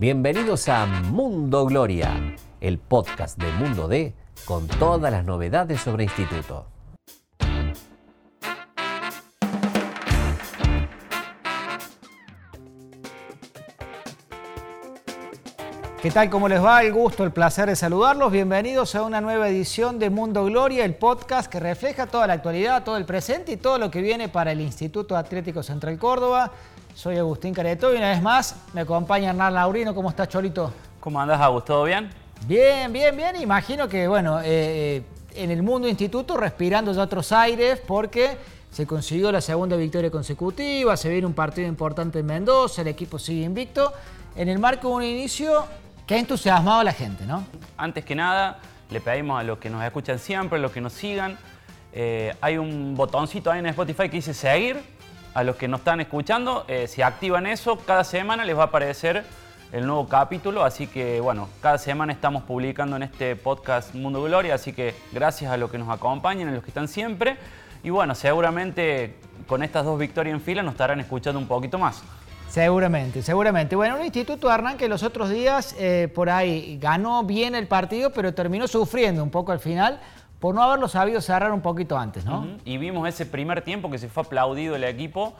Bienvenidos a Mundo Gloria, el podcast de Mundo D con todas las novedades sobre instituto. ¿Qué tal? ¿Cómo les va? El gusto, el placer de saludarlos. Bienvenidos a una nueva edición de Mundo Gloria, el podcast que refleja toda la actualidad, todo el presente y todo lo que viene para el Instituto Atlético Central Córdoba. Soy Agustín Careto y una vez más me acompaña Hernán Laurino. ¿Cómo estás, Cholito? ¿Cómo andas, Agus? ¿Todo bien? Bien, bien, bien. Imagino que, bueno, eh, en el mundo instituto respirando ya otros aires porque se consiguió la segunda victoria consecutiva, se viene un partido importante en Mendoza, el equipo sigue invicto, en el marco de un inicio que ha entusiasmado a la gente, ¿no? Antes que nada, le pedimos a los que nos escuchan siempre, a los que nos sigan, eh, hay un botoncito ahí en Spotify que dice seguir, a los que nos están escuchando, eh, si activan eso, cada semana les va a aparecer el nuevo capítulo, así que bueno, cada semana estamos publicando en este podcast Mundo Gloria, así que gracias a los que nos acompañan, a los que están siempre, y bueno, seguramente con estas dos victorias en fila nos estarán escuchando un poquito más. Seguramente, seguramente. Bueno, el Instituto Hernán que los otros días eh, por ahí ganó bien el partido, pero terminó sufriendo un poco al final por no haberlo sabido cerrar un poquito antes, ¿no? Y vimos ese primer tiempo que se fue aplaudido el equipo,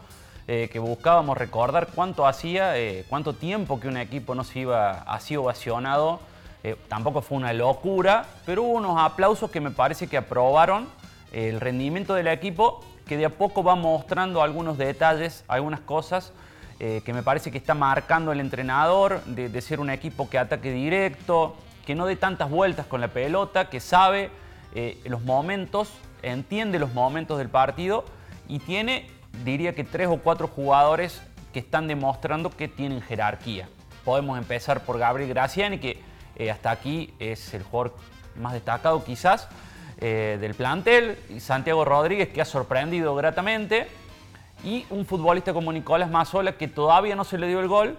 eh, que buscábamos recordar cuánto hacía, eh, cuánto tiempo que un equipo no se iba así ovacionado. Eh, tampoco fue una locura, pero hubo unos aplausos que me parece que aprobaron el rendimiento del equipo, que de a poco va mostrando algunos detalles, algunas cosas que me parece que está marcando el entrenador, de, de ser un equipo que ataque directo, que no dé tantas vueltas con la pelota, que sabe eh, los momentos, entiende los momentos del partido y tiene, diría que tres o cuatro jugadores que están demostrando que tienen jerarquía. Podemos empezar por Gabriel Graciani, que eh, hasta aquí es el jugador más destacado quizás eh, del plantel, y Santiago Rodríguez, que ha sorprendido gratamente, y un futbolista como Nicolás Mazola, que todavía no se le dio el gol,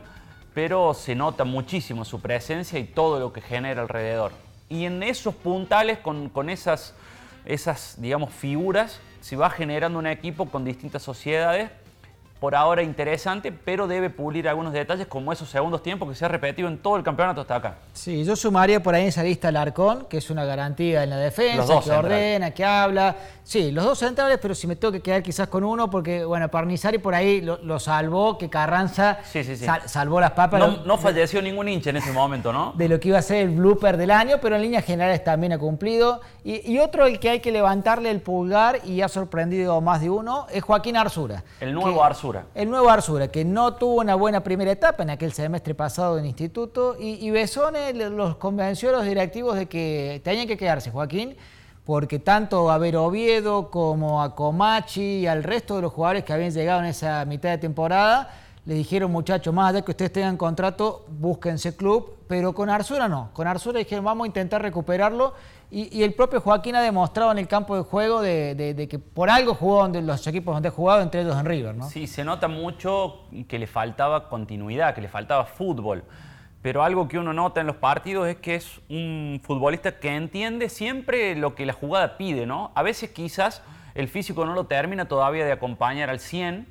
pero se nota muchísimo su presencia y todo lo que genera alrededor. Y en esos puntales, con, esas, esas, digamos, figuras, se va generando un equipo con distintas sociedades por ahora interesante, pero debe pulir algunos detalles como esos segundos tiempos que se ha repetido en todo el campeonato hasta acá. Sí, yo sumaría por ahí en esa lista Arcón, que es una garantía en la defensa, que ordena, que habla. Sí, los dos centrales, pero si me tengo que quedar quizás con uno, porque bueno, Parnizari por ahí lo, salvó, que Carranza salvó las papas. No, falleció ningún hincha en ese momento, ¿no? De lo que iba a ser el blooper del año, pero en líneas generales también ha cumplido. Y, y otro el que hay que levantarle el pulgar y ha sorprendido más de uno es Joaquín Arzura. El nuevo Arzura el nuevo Arzura, que no tuvo una buena primera etapa en aquel semestre pasado en instituto, y, y Besone los convenció a los directivos de que tenían que quedarse, Joaquín, porque tanto a Ver Oviedo como a Comachi y al resto de los jugadores que habían llegado en esa mitad de temporada, le dijeron, muchachos, más allá que ustedes tengan contrato, búsquense club, pero con Arzura no. Con Arzura dijeron, vamos a intentar recuperarlo y, el propio Joaquín ha demostrado en el campo de juego de, que por algo jugó donde los equipos donde ha jugado, entre ellos en River, ¿no? Sí, se nota mucho que le faltaba continuidad, que le faltaba fútbol. Pero algo que uno nota en los partidos es que es un futbolista que entiende siempre lo que la jugada pide, ¿no? A veces quizás el físico no lo termina todavía de acompañar al 100,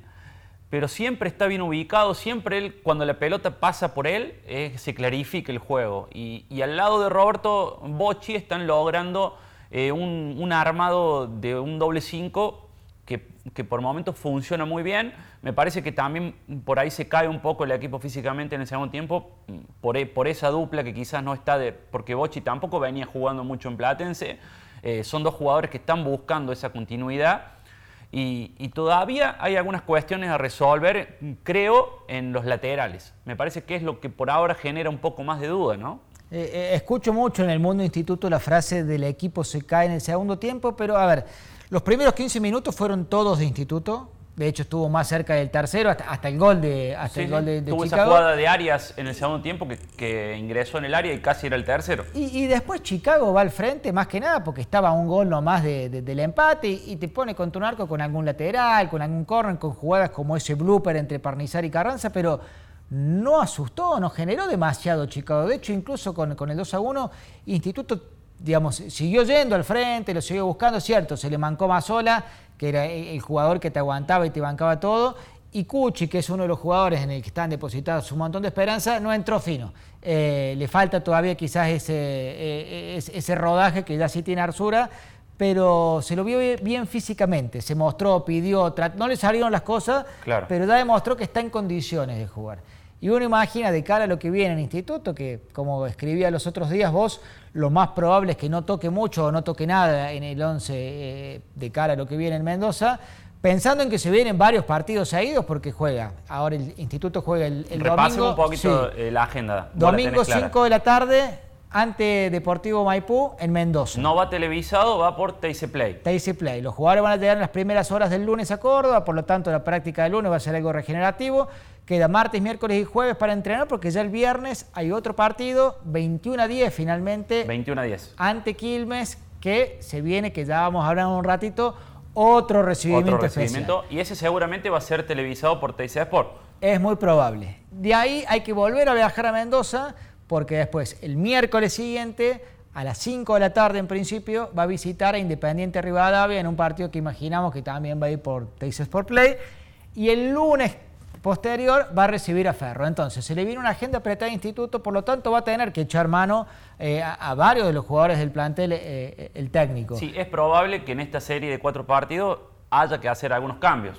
pero siempre está bien ubicado, siempre él, cuando la pelota pasa por él, se clarifica el juego. Y, al lado de Roberto Bocci están logrando eh, un, armado de un doble 5 que, por momentos funciona muy bien. Me parece que también por ahí se cae un poco el equipo físicamente en el segundo tiempo, por, e, por esa dupla que quizás no está de... porque Bocci tampoco venía jugando mucho en Platense. Eh, son dos jugadores que están buscando esa continuidad y, todavía hay algunas cuestiones a resolver, creo, en los laterales. Me parece que es lo que por ahora genera un poco más de duda, ¿no? Eh, eh, escucho mucho en el mundo instituto la frase del equipo se cae en el segundo tiempo, pero a ver, los primeros 15 minutos fueron todos de instituto, de hecho, estuvo más cerca del tercero hasta, el gol de, hasta el gol de, Tuvo esa jugada de Arias en el segundo tiempo que, ingresó en el área y casi era el tercero. Y, después Chicago va al frente, más que nada, porque estaba un gol nomás del empate y, te pone con tu arco con algún lateral, con algún corner, con jugadas como ese blooper entre Parnizar y Carranza, pero no asustó, no generó demasiado Chicago. De hecho, incluso con, con el 2 a 1, Instituto digamos, siguió yendo al frente, lo siguió buscando, cierto, se le mancó más sola, que era el jugador que te aguantaba y te bancaba todo, y Cuchi, que es uno de los jugadores en el que están depositados un montón de esperanza, no entró fino. Eh, le falta todavía quizás ese, eh, ese rodaje que ya sí tiene Arzura, pero se lo vio bien físicamente, se mostró, pidió, no le salieron las cosas, pero ya demostró que está en condiciones de jugar. Y uno imagina de cara a lo que viene en el instituto, que como escribía los otros días vos, lo más probable es que no toque mucho o no toque nada en el 11 eh, de cara a lo que viene en Mendoza, pensando en que se vienen varios partidos seguidos porque juega. Ahora el instituto juega el, el domingo. un poquito eh, la agenda. Domingo 5 de la tarde ante Deportivo Maipú en Mendoza. No va televisado, va por TIC Play. TIC Play. Los jugadores van a llegar en las primeras horas del lunes a Córdoba, por lo tanto la práctica del lunes va a ser algo regenerativo. Queda martes, miércoles y jueves para entrenar porque ya el viernes hay otro partido, 21 a 10 finalmente. 21 a 10. Ante Quilmes, que se viene, que ya vamos a hablar un ratito, otro recibimiento, otro recibimiento Y ese seguramente va a ser televisado por TIC Sport. Es muy probable. De ahí hay que volver a viajar a Mendoza porque después, el miércoles siguiente, a las 5 de la tarde en principio, va a visitar a Independiente Rivadavia en un partido que imaginamos que también va a ir por Teis Sport Play. Y el lunes posterior va a recibir a Ferro. Entonces, se le viene una agenda apretada de instituto, por lo tanto va a tener que echar mano eh, a, varios de los jugadores del plantel, eh, eh, el técnico. Sí, es probable que en esta serie de cuatro partidos haya que hacer algunos cambios.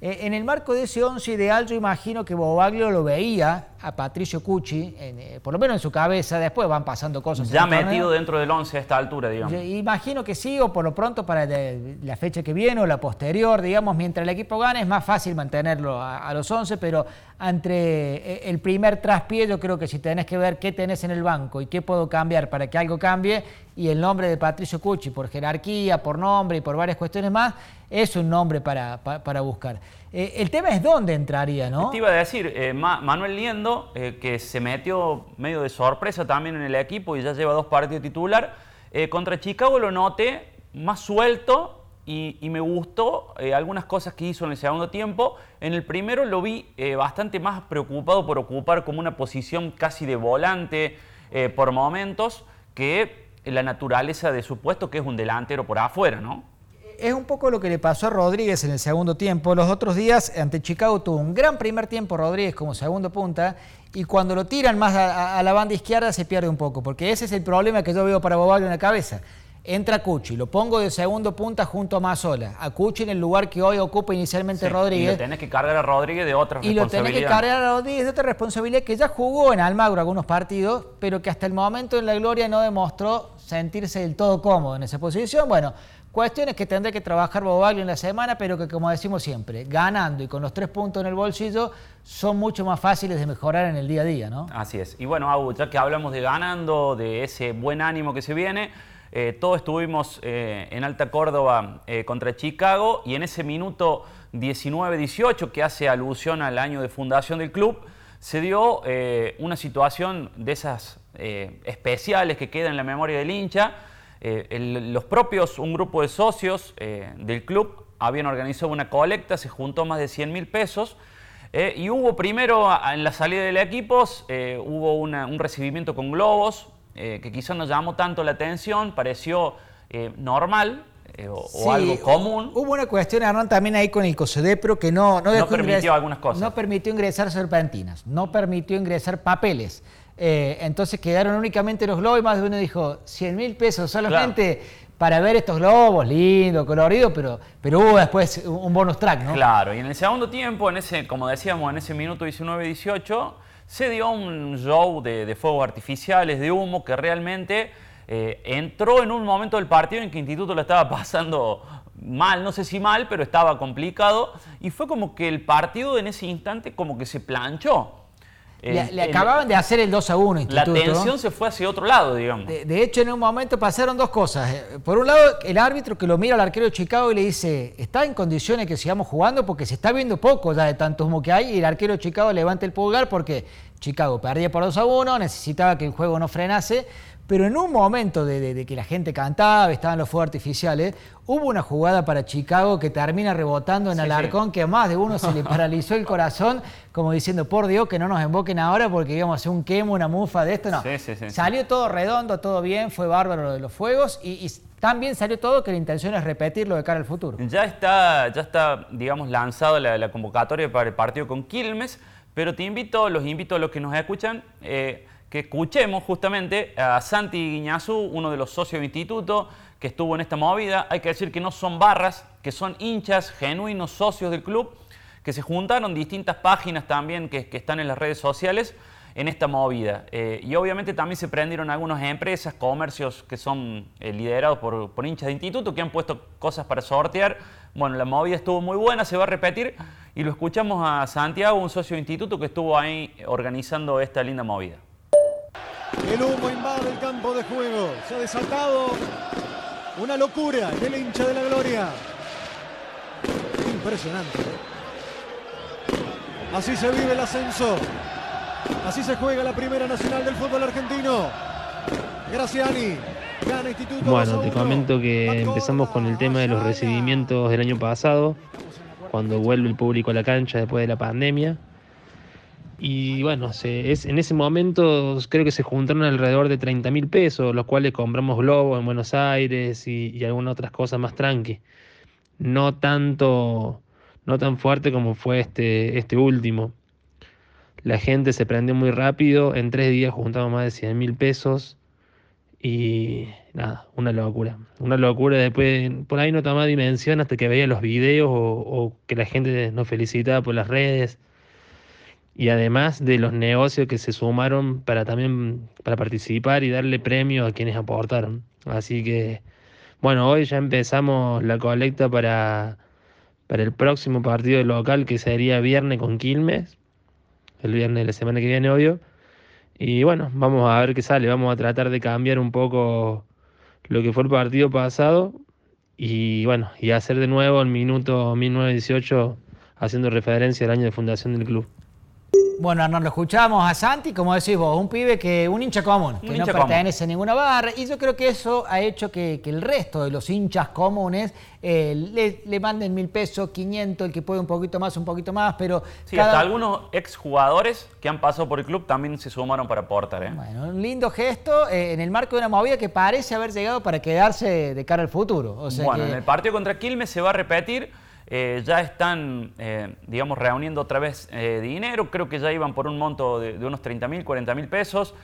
en el marco de ese once ideal, yo imagino que Bobaglio lo veía a Patricio Cucci, eh, por lo menos en su cabeza, después van pasando cosas. Ya metido dentro del 11 a esta altura, digamos. imagino que sí, o por lo pronto para la fecha que viene o la posterior, digamos, mientras el equipo gane es más fácil mantenerlo a, los 11, pero entre eh, el primer traspié yo creo que si tenés que ver qué tenés en el banco y qué puedo cambiar para que algo cambie, y el nombre de Patricio Cucci, por jerarquía, por nombre y por varias cuestiones más, es un nombre para, para, buscar. Eh, el tema es dónde entraría, ¿no? Te iba a decir, Manuel Liendo eh, que se metió medio de sorpresa también en el equipo y ya lleva dos partidos titular. Eh, contra Chicago lo noté más suelto y, me gustó eh, algunas cosas que hizo en el segundo tiempo. En el primero lo vi bastante más preocupado por ocupar como una posición casi de volante por momentos que la naturaleza de su puesto, que es un delantero por afuera, ¿no? Es un poco lo que le pasó a Rodríguez en el segundo tiempo. Los otros días ante Chicago tuvo un gran primer tiempo Rodríguez como segundo punta y cuando lo tiran más a, la banda izquierda se pierde un poco, porque ese es el problema que yo veo para Bobaglio en la cabeza. Entra Cuchi, lo pongo de segundo punta junto a Mazola. A Cuchi en el lugar que hoy ocupa inicialmente Rodríguez. Y lo tenés que cargar a Rodríguez de otra responsabilidad. Y lo tenés que cargar a Rodríguez de otra responsabilidad que ya jugó en Almagro algunos partidos, pero que hasta el momento en la gloria no demostró sentirse del todo cómodo en esa posición. Bueno, Cuestiones que tendré que trabajar Bobaglio en la semana, pero que como decimos siempre, ganando y con los tres puntos en el bolsillo, son mucho más fáciles de mejorar en el día a día, ¿no? Así es. Y bueno, Abu, ya que hablamos de ganando, de ese buen ánimo que se viene, eh, todos estuvimos eh, en Alta Córdoba eh, contra Chicago y en ese minuto 19-18, que hace alusión al año de fundación del club, se dio una situación de esas especiales que quedan en la memoria del hincha eh, los propios, un grupo de socios eh, del club habían organizado una colecta, se juntó más de 100 mil pesos eh, y hubo primero en la salida del equipo, hubo un recibimiento con globos que quizás no llamó tanto la atención, pareció normal, o, algo común. Hubo una cuestión, Hernán, también ahí con el COSEDEPRO que no, no, no permitió algunas cosas. No permitió ingresar serpentinas, no permitió ingresar papeles. Eh, entonces quedaron únicamente los globos y más de uno dijo, 100 mil pesos solamente para ver estos globos, lindo, colorido, pero, pero hubo después un bonus track, ¿no? Claro, y en el segundo tiempo, en ese, como decíamos, en ese minuto 19-18, se dio un show de, fuegos artificiales, de humo, que realmente eh, entró en un momento del partido en que Instituto lo estaba pasando mal, no sé si mal, pero estaba complicado, y fue como que el partido en ese instante como que se planchó. Le, acababan de hacer el 2 a 1. Instituto. La tensión se fue hacia otro lado, digamos. De, hecho, en un momento pasaron dos cosas. Eh, por un lado, el árbitro que lo mira al arquero de Chicago y le dice: ¿Está en condiciones que sigamos jugando? Porque se está viendo poco ya de tanto humo que hay. Y el arquero de Chicago levanta el pulgar porque Chicago perdía por 2 a 1, necesitaba que el juego no frenase, pero en un momento de, que la gente cantaba, estaban los fuegos artificiales, hubo una jugada para Chicago que termina rebotando en Alarcón, que a más de uno se le paralizó el corazón, como diciendo, por Dios, que no nos emboquen ahora porque íbamos a hacer un quemo, una mufa de esto. No, salió todo redondo, todo bien, fue bárbaro lo de los fuegos y, también salió todo que la intención es repetirlo de cara al futuro. Ya está, ya está digamos, lanzado la, convocatoria para el partido con Quilmes, pero te invito, los invito a los que nos escuchan, eh, que escuchemos justamente a Santi Guiñazú, uno de los socios del instituto que estuvo en esta movida. Hay que decir que no son barras, que son hinchas genuinos socios del club, que se juntaron distintas páginas también que, están en las redes sociales en esta movida. Eh, y obviamente también se prendieron algunas empresas, comercios que son eh, liderados por, por, hinchas de instituto, que han puesto cosas para sortear. Bueno, la movida estuvo muy buena, se va a repetir. Y lo escuchamos a Santiago, un socio de instituto que estuvo ahí organizando esta linda movida. El humo invade el campo de juego. Se ha desatado una locura en el hincha de la gloria. Impresionante. Así se vive el ascenso. Así se juega la primera nacional del fútbol argentino. Graciani. Gana Instituto bueno, te comento que empezamos con el tema de los recibimientos del año pasado, cuando vuelve el público a la cancha después de la pandemia. Y bueno, es, en ese momento creo que se juntaron alrededor de 30 mil pesos, los cuales compramos globos en Buenos Aires y, algunas otras cosas más tranqui. No tanto, no tan fuerte como fue este, este último. La gente se prendió muy rápido, en tres días juntamos más de 100 mil pesos y nada, una locura. Una locura, después por ahí no tomaba dimensión hasta que veía los videos o, o que la gente nos felicitaba por las redes y además de los negocios que se sumaron para también para participar y darle premio a quienes aportaron. Así que bueno, hoy ya empezamos la colecta para, para el próximo partido local que sería viernes con Quilmes, el viernes de la semana que viene, obvio. Y bueno, vamos a ver qué sale, vamos a tratar de cambiar un poco lo que fue el partido pasado y bueno, y hacer de nuevo el minuto 1918 haciendo referencia al año de fundación del club. Bueno, nos lo escuchamos a Santi, como decís vos, un pibe que, un hincha común, que no pertenece a ninguna barra, y yo creo que eso ha hecho que, el resto de los hinchas comunes eh, le, manden mil pesos, 500, el que puede un poquito más, un poquito más, pero... Sí, hasta algunos exjugadores que han pasado por el club también se sumaron para aportar. ¿eh? Bueno, un lindo gesto eh, en el marco de una movida que parece haber llegado para quedarse de cara al futuro. bueno, en el partido contra Quilmes se va a repetir eh, ya están, eh, digamos, reuniendo otra vez eh, dinero, creo que ya iban por un monto de, unos 30 mil, 40 mil pesos,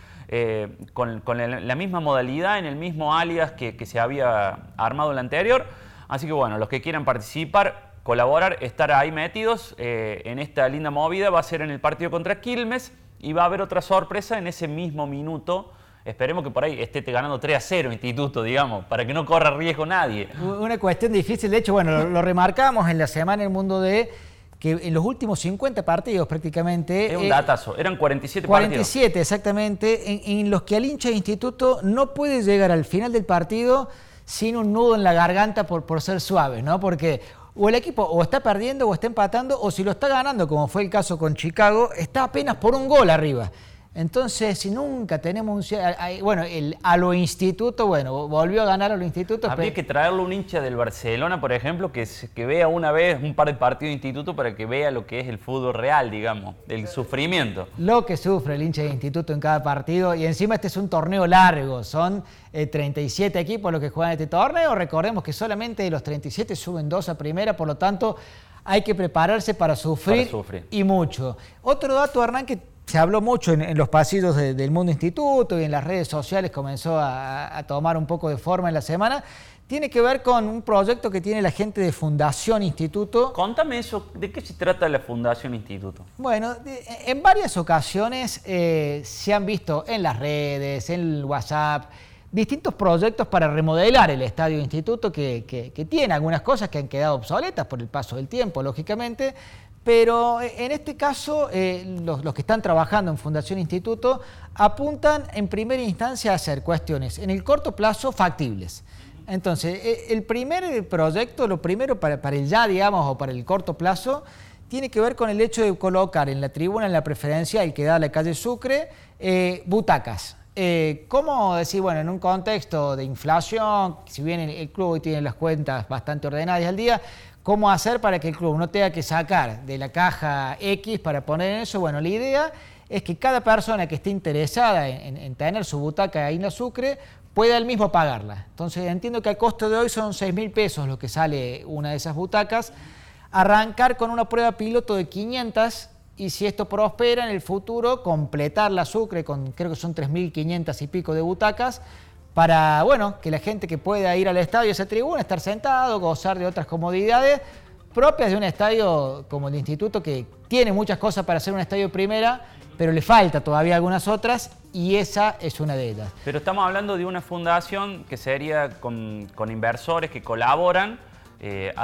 con, la misma modalidad, en el mismo alias que, se había armado en la anterior. Así que bueno, los que quieran participar, colaborar, estar ahí metidos en esta linda movida, va a ser en el partido contra Quilmes y va a haber otra sorpresa en ese mismo minuto Esperemos que por ahí esté ganando 3 a 0 Instituto, digamos, para que no corra riesgo nadie. Una cuestión difícil, de hecho, bueno, lo, remarcamos en la semana en el mundo de que en los últimos 50 partidos prácticamente... Es un eh, datazo, eran 47 partidos. 47, exactamente, en, los que al hincha de instituto no puede llegar al final del partido sin un nudo en la garganta por, por ser suave, ¿no? Porque o el equipo o está perdiendo o está empatando, o si lo está ganando, como fue el caso con Chicago, está apenas por un gol arriba. Entonces, si nunca tenemos un... Bueno, el, a lo instituto, bueno, volvió a ganar a lo instituto. Habría que traerle un hincha del Barcelona, por ejemplo, que, que vea una vez un par de partidos de instituto para que vea lo que es el fútbol real, digamos, el sufrimiento. Lo que sufre el hincha de instituto en cada partido. Y encima este es un torneo largo, son 37 eh, equipos los que juegan este torneo. Recordemos que solamente de los 37 suben dos a primera, por lo tanto hay que prepararse para sufrir, y mucho. Otro dato, Hernán, que se habló mucho en, los pasillos del Mundo Instituto y en las redes sociales comenzó a, tomar un poco de forma en la semana. Tiene que ver con un proyecto que tiene la gente de Fundación Instituto. Contame eso, ¿de qué se trata la Fundación Instituto? Bueno, en varias ocasiones eh, se han visto en las redes, en el WhatsApp, distintos proyectos para remodelar el Estadio Instituto que, que tiene algunas cosas que han quedado obsoletas por el paso del tiempo, lógicamente, pero eh, en este caso, eh, los, que están trabajando en Fundación Instituto apuntan en primera instancia a hacer cuestiones en el corto plazo factibles. Entonces, eh, el primer proyecto, lo primero para, para el ya, digamos, o para el corto plazo, tiene que ver con el hecho de colocar en la tribuna, en la preferencia, el que da la calle Sucre, butacas. Eh, ¿Cómo decir, bueno, en un contexto de inflación, si bien el, club hoy tiene las cuentas bastante ordenadas al día, cómo hacer para que el club no tenga que sacar de la caja X para poner en eso? Bueno, la idea es que cada persona que esté interesada en, tener su butaca ahí en la Sucre pueda él mismo pagarla. Entonces entiendo que al costo de hoy son 6 mil pesos lo que sale una de esas butacas. Arrancar con una prueba piloto de 500 y si esto prospera en el futuro, completar la Sucre con creo que son 3.500 y pico de butacas para, bueno, que la gente que pueda ir al estadio, a esa tribuna, estar sentado, gozar de otras comodidades propias de un estadio como el Instituto, que tiene muchas cosas para ser un estadio primera, pero le falta todavía algunas otras y esa es una de ellas. Pero estamos hablando de una fundación que sería con, inversores que colaboran eh,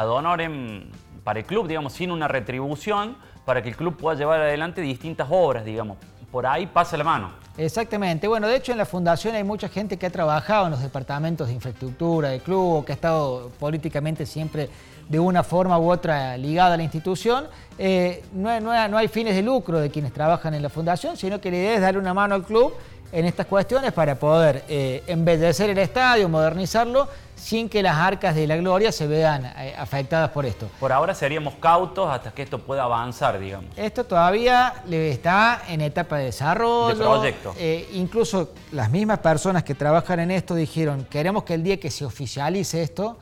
para el club, digamos, sin una retribución, para que el club pueda llevar adelante distintas obras, digamos. Por ahí pasa la mano. Exactamente. Bueno, de hecho en la fundación hay mucha gente que ha trabajado en los departamentos de infraestructura del club, que ha estado políticamente siempre de una forma u otra ligada a la institución. Eh, no, no, hay fines de lucro de quienes trabajan en la fundación, sino que la idea es darle una mano al club en estas cuestiones para poder eh, embellecer el estadio, modernizarlo, sin que las arcas de la gloria se vean eh, afectadas por esto. Por ahora seríamos cautos hasta que esto pueda avanzar, digamos. Esto todavía está en etapa de desarrollo. De proyecto. incluso las mismas personas que trabajan en esto dijeron, queremos que el día que se oficialice esto,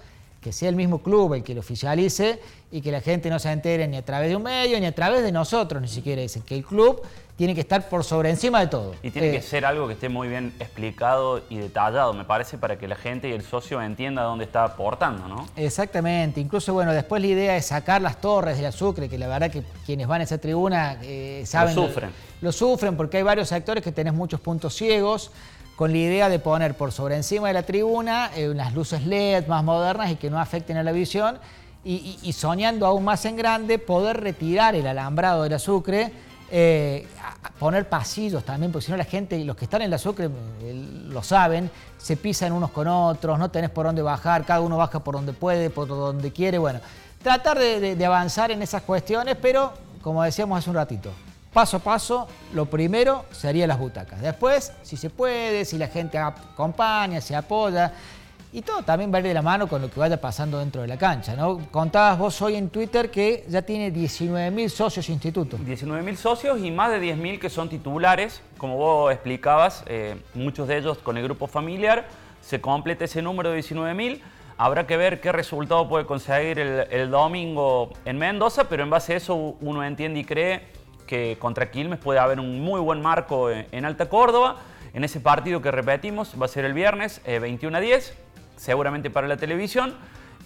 que sea el mismo club el que lo oficialice y que la gente no se entere ni a través de un medio ni a través de nosotros, ni siquiera dicen que el club tiene que estar por sobre encima de todo. Y tiene que eh, ser algo que esté muy bien explicado y detallado, me parece, para que la gente y el socio entienda dónde está aportando, ¿no? Exactamente. Incluso, bueno, después la idea es sacar las torres de Sucre, que la verdad que quienes van a esa tribuna eh, saben... Lo sufren. Lo, sufren porque hay varios sectores que tenés muchos puntos ciegos con la idea de poner por sobre encima de la tribuna eh, unas luces LED más modernas y que no afecten a la visión y, soñando aún más en grande poder retirar el alambrado de la Sucre, eh, poner pasillos también, porque si no la gente, los que están en la Sucre eh, lo saben, se pisan unos con otros, no tenés por dónde bajar, cada uno baja por donde puede, por donde quiere, bueno, tratar de avanzar en esas cuestiones, pero como decíamos hace un ratito, paso a paso, lo primero sería las butacas. Después, si se puede, si la gente acompaña, se apoya. Y todo también va de la mano con lo que vaya pasando dentro de la cancha. ¿no? Contabas vos hoy en Twitter que ya tiene 19.000 socios instituto. 19.000 socios y más de 10.000 que son titulares. Como vos explicabas, eh, muchos de ellos con el grupo familiar. Se completa ese número de 19.000. Habrá que ver qué resultado puede conseguir el domingo en Mendoza, pero en base a eso uno entiende y cree que contra Quilmes puede haber un muy buen marco en, Alta Córdoba. En ese partido que repetimos, va a ser el viernes 21 eh, a 10, seguramente para la televisión.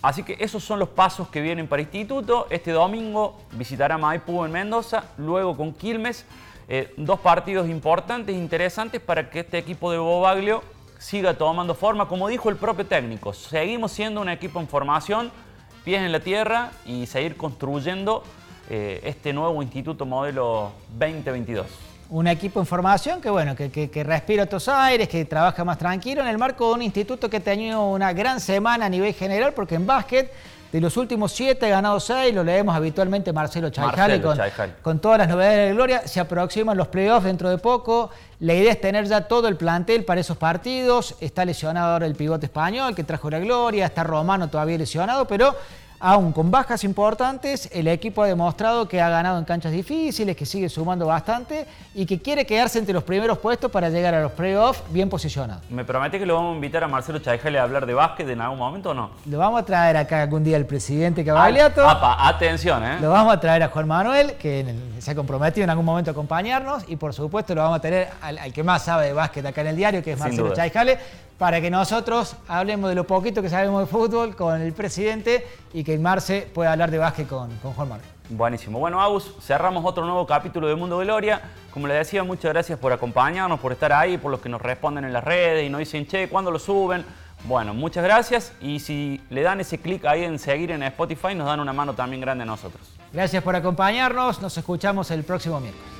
Así que esos son los pasos que vienen para Instituto. Este domingo visitará Maipú en Mendoza, luego con Quilmes. Eh, dos partidos importantes, interesantes para que este equipo de Bobaglio siga tomando forma. Como dijo el propio técnico, seguimos siendo un equipo en formación, pies en la tierra y seguir construyendo eh, este nuevo Instituto Modelo 2022. Un equipo en formación que, bueno, que, respira otros aires, que trabaja más tranquilo en el marco de un instituto que ha tenido una gran semana a nivel general, porque en básquet de los últimos siete ha ganado seis, lo leemos habitualmente Marcelo Chaijali con, con, todas las novedades de Gloria. Se aproximan los playoffs dentro de poco. La idea es tener ya todo el plantel para esos partidos. Está lesionado ahora el pivote español que trajo la Gloria, está Romano todavía lesionado, pero Aún con bajas importantes, el equipo ha demostrado que ha ganado en canchas difíciles, que sigue sumando bastante y que quiere quedarse entre los primeros puestos para llegar a los playoffs bien posicionado. ¿Me promete que lo vamos a invitar a Marcelo Chaijale a hablar de básquet en algún momento o no? Lo vamos a traer acá algún día el presidente Cavaliato. Apa, atención, ¿eh? Lo vamos a traer a Juan Manuel, que se ha comprometido en algún momento a acompañarnos y por supuesto lo vamos a tener al, que más sabe de básquet acá en el diario, que es Marcelo Chaijale para que nosotros hablemos de lo poquito que sabemos de fútbol con el presidente y que Marce pueda hablar de básquet con, Juan Manuel. Buenísimo. Bueno, Agus, cerramos otro nuevo capítulo de Mundo Gloria. Como les decía, muchas gracias por acompañarnos, por estar ahí, por los que nos responden en las redes y nos dicen, che, ¿cuándo lo suben? Bueno, muchas gracias y si le dan ese clic ahí en seguir en Spotify, nos dan una mano también grande a nosotros. Gracias por acompañarnos, nos escuchamos el próximo miércoles.